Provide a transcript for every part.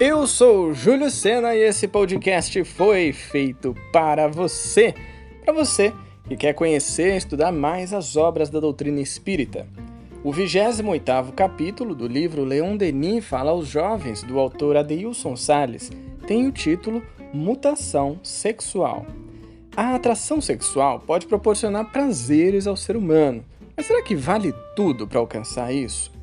Eu sou Júlio Sena e esse podcast foi feito para você, para você que quer conhecer e estudar mais as obras da doutrina espírita. O 28º capítulo do livro Leon Denis fala aos jovens do autor Adeilson Sales tem o título Mutação Sexual. A atração sexual pode proporcionar prazeres ao ser humano, mas será que vale tudo para alcançar isso?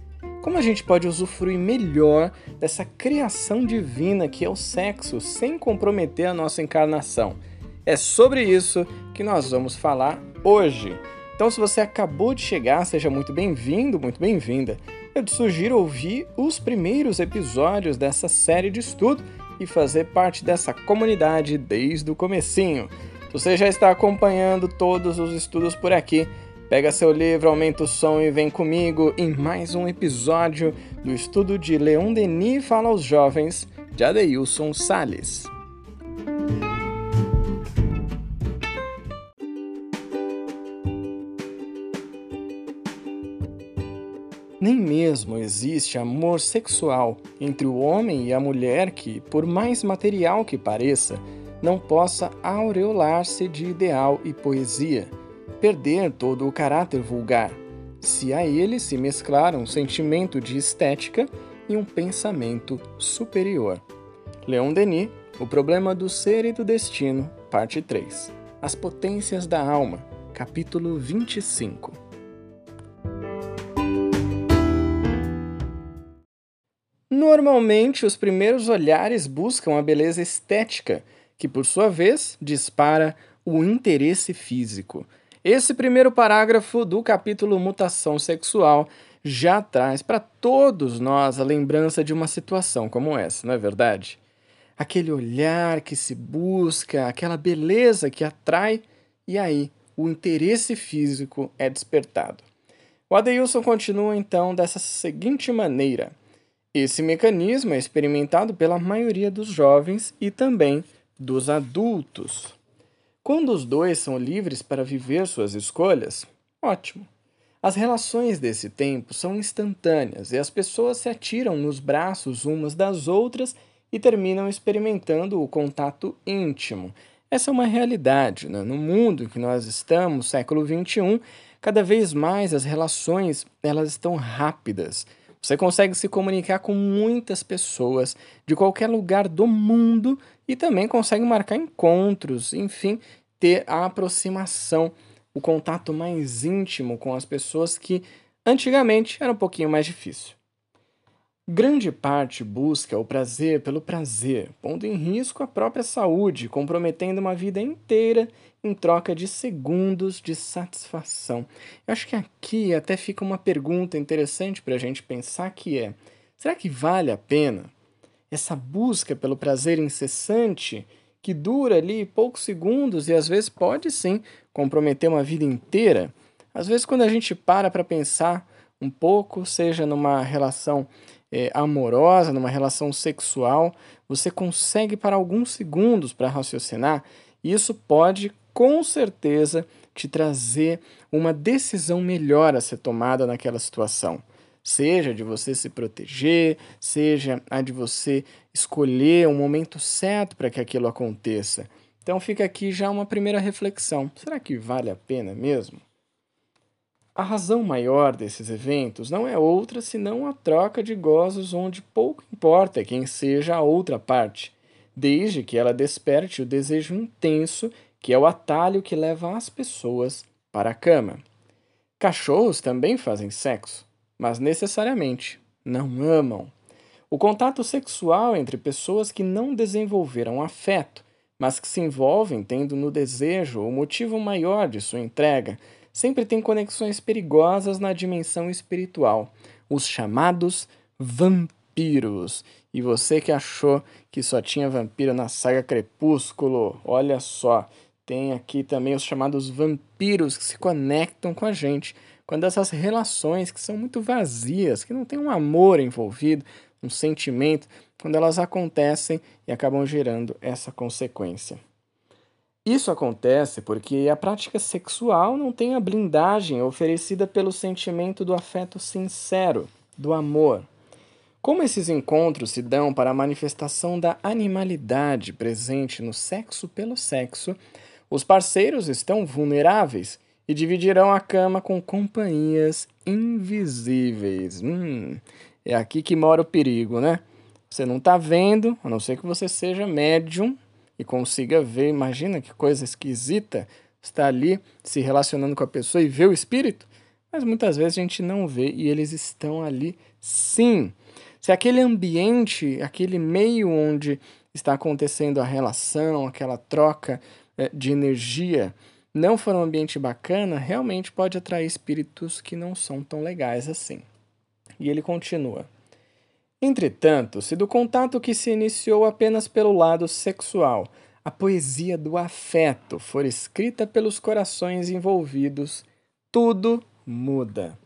Como a gente pode usufruir melhor dessa criação divina que é o sexo sem comprometer a nossa encarnação? É sobre isso que nós vamos falar hoje. Então, se você acabou de chegar, seja muito bem-vindo, muito bem-vinda. Eu te sugiro ouvir os primeiros episódios dessa série de estudo e fazer parte dessa comunidade desde o comecinho. Você já está acompanhando todos os estudos por aqui. Pega seu livro, aumenta o som e vem comigo em mais um episódio do estudo de Leon Denis Fala aos Jovens, de Adeilson Sales. Nem mesmo existe amor sexual entre o homem e a mulher que, por mais material que pareça, não possa aureolar-se de ideal e poesia, perder todo o caráter vulgar, se a ele se mesclar um sentimento de estética e um pensamento superior. Leon Denis, O Problema do Ser e do Destino, parte 3. As Potências da Alma, capítulo 25. Normalmente, os primeiros olhares buscam a beleza estética que por sua vez dispara o interesse físico. Esse primeiro parágrafo do capítulo Mutação Sexual já traz para todos nós a lembrança de uma situação como essa, não é verdade? Aquele olhar que se busca, aquela beleza que atrai, e aí o interesse físico é despertado. O Adeilson continua então dessa seguinte maneira: esse mecanismo é experimentado pela maioria dos jovens e também dos adultos. Quando os dois são livres para viver suas escolhas, ótimo. As relações desse tempo são instantâneas e as pessoas se atiram nos braços umas das outras e terminam experimentando o contato íntimo. Essa é uma realidade. Né? No mundo em que nós estamos, século XXI, cada vez mais as relações elas estão rápidas. Você consegue se comunicar com muitas pessoas de qualquer lugar do mundo e também consegue marcar encontros, enfim, ter a aproximação, o contato mais íntimo com as pessoas que antigamente era um pouquinho mais difícil. Grande parte busca o prazer pelo prazer, pondo em risco a própria saúde, comprometendo uma vida inteira em troca de segundos de satisfação. Eu acho que aqui até fica uma pergunta interessante para a gente pensar que é: será que vale a pena essa busca pelo prazer incessante que dura ali poucos segundos e às vezes pode sim comprometer uma vida inteira? Às vezes quando a gente para para pensar um pouco, seja numa relação é, amorosa, numa relação sexual, você consegue para alguns segundos para raciocinar, isso pode com certeza te trazer uma decisão melhor a ser tomada naquela situação. Seja de você se proteger, seja a de você escolher um momento certo para que aquilo aconteça. Então fica aqui já uma primeira reflexão. Será que vale a pena mesmo? A razão maior desses eventos não é outra senão a troca de gozos onde pouco importa quem seja a outra parte, desde que ela desperte o desejo intenso que é o atalho que leva as pessoas para a cama. Cachorros também fazem sexo, mas necessariamente não amam. O contato sexual entre pessoas que não desenvolveram afeto, mas que se envolvem tendo no desejo o motivo maior de sua entrega, sempre tem conexões perigosas na dimensão espiritual, os chamados vampiros. E você que achou que só tinha vampiro na saga Crepúsculo, olha só, tem aqui também os chamados vampiros que se conectam com a gente quando essas relações que são muito vazias, que não tem um amor envolvido, um sentimento, quando elas acontecem e acabam gerando essa consequência. Isso acontece porque a prática sexual não tem a blindagem oferecida pelo sentimento do afeto sincero, do amor. Como esses encontros se dão para a manifestação da animalidade presente no sexo pelo sexo, os parceiros estão vulneráveis e dividirão a cama com companhias invisíveis. Hum, é aqui que mora o perigo, né? Você não está vendo, a não ser que você seja médium e consiga ver. Imagina que coisa esquisita está ali se relacionando com a pessoa e vê o espírito. Mas muitas vezes a gente não vê e eles estão ali sim. Se aquele ambiente, aquele meio onde está acontecendo a relação, aquela troca é, de energia, não for um ambiente bacana, realmente pode atrair espíritos que não são tão legais assim. E ele continua. Entretanto, se do contato que se iniciou apenas pelo lado sexual, a poesia do afeto for escrita pelos corações envolvidos, tudo muda.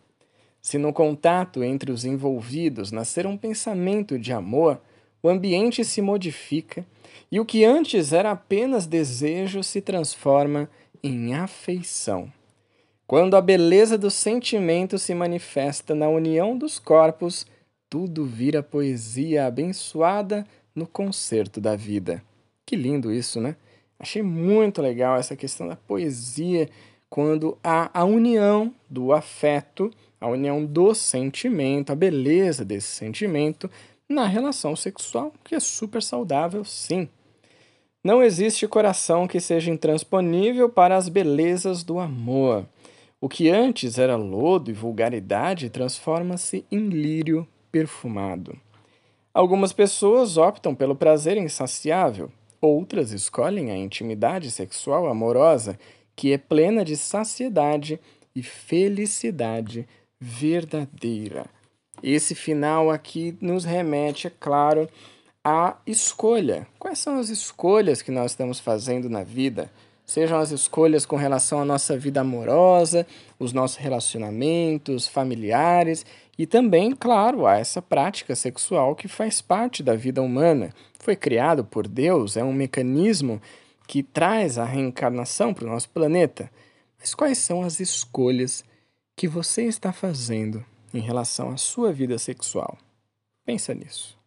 Se no contato entre os envolvidos nascer um pensamento de amor, o ambiente se modifica e o que antes era apenas desejo se transforma em afeição. Quando a beleza do sentimento se manifesta na união dos corpos, tudo vira poesia abençoada no concerto da vida. Que lindo isso, né? Achei muito legal essa questão da poesia quando há a união do afeto, a união do sentimento, a beleza desse sentimento na relação sexual, que é super saudável, sim. Não existe coração que seja intransponível para as belezas do amor. O que antes era lodo e vulgaridade transforma-se em lírio perfumado. Algumas pessoas optam pelo prazer insaciável, outras escolhem a intimidade sexual amorosa, que é plena de saciedade e felicidade verdadeira. Esse final aqui nos remete, é claro, a escolha. Quais são as escolhas que nós estamos fazendo na vida? Sejam as escolhas com relação à nossa vida amorosa, os nossos relacionamentos familiares e também, claro, a essa prática sexual que faz parte da vida humana. Foi criado por Deus, é um mecanismo que traz a reencarnação para o nosso planeta. Mas quais são as escolhas que você está fazendo em relação à sua vida sexual? Pensa nisso.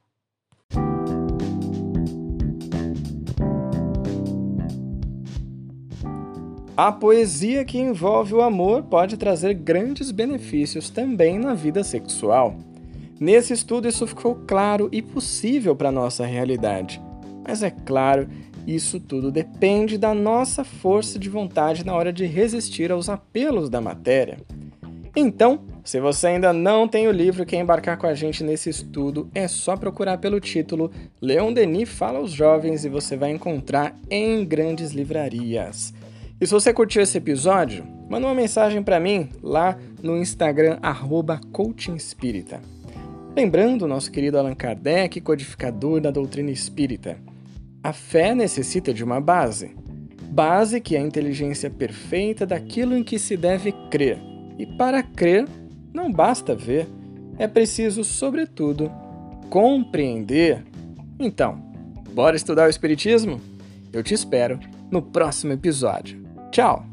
A poesia que envolve o amor pode trazer grandes benefícios também na vida sexual. Nesse estudo, isso ficou claro e possível para a nossa realidade. Mas é claro, isso tudo depende da nossa força de vontade na hora de resistir aos apelos da matéria. Então, se você ainda não tem o livro e quer embarcar com a gente nesse estudo, é só procurar pelo título Leon Denis Fala aos Jovens e você vai encontrar em grandes livrarias. E se você curtiu esse episódio, manda uma mensagem para mim lá no Instagram @coachingespírita. Lembrando nosso querido Allan Kardec, codificador da doutrina espírita. A fé necessita de uma base. Base que é a inteligência perfeita daquilo em que se deve crer. E para crer, não basta ver, é preciso, sobretudo, compreender. Então, bora estudar o Espiritismo? Eu te espero no próximo episódio. Tchau!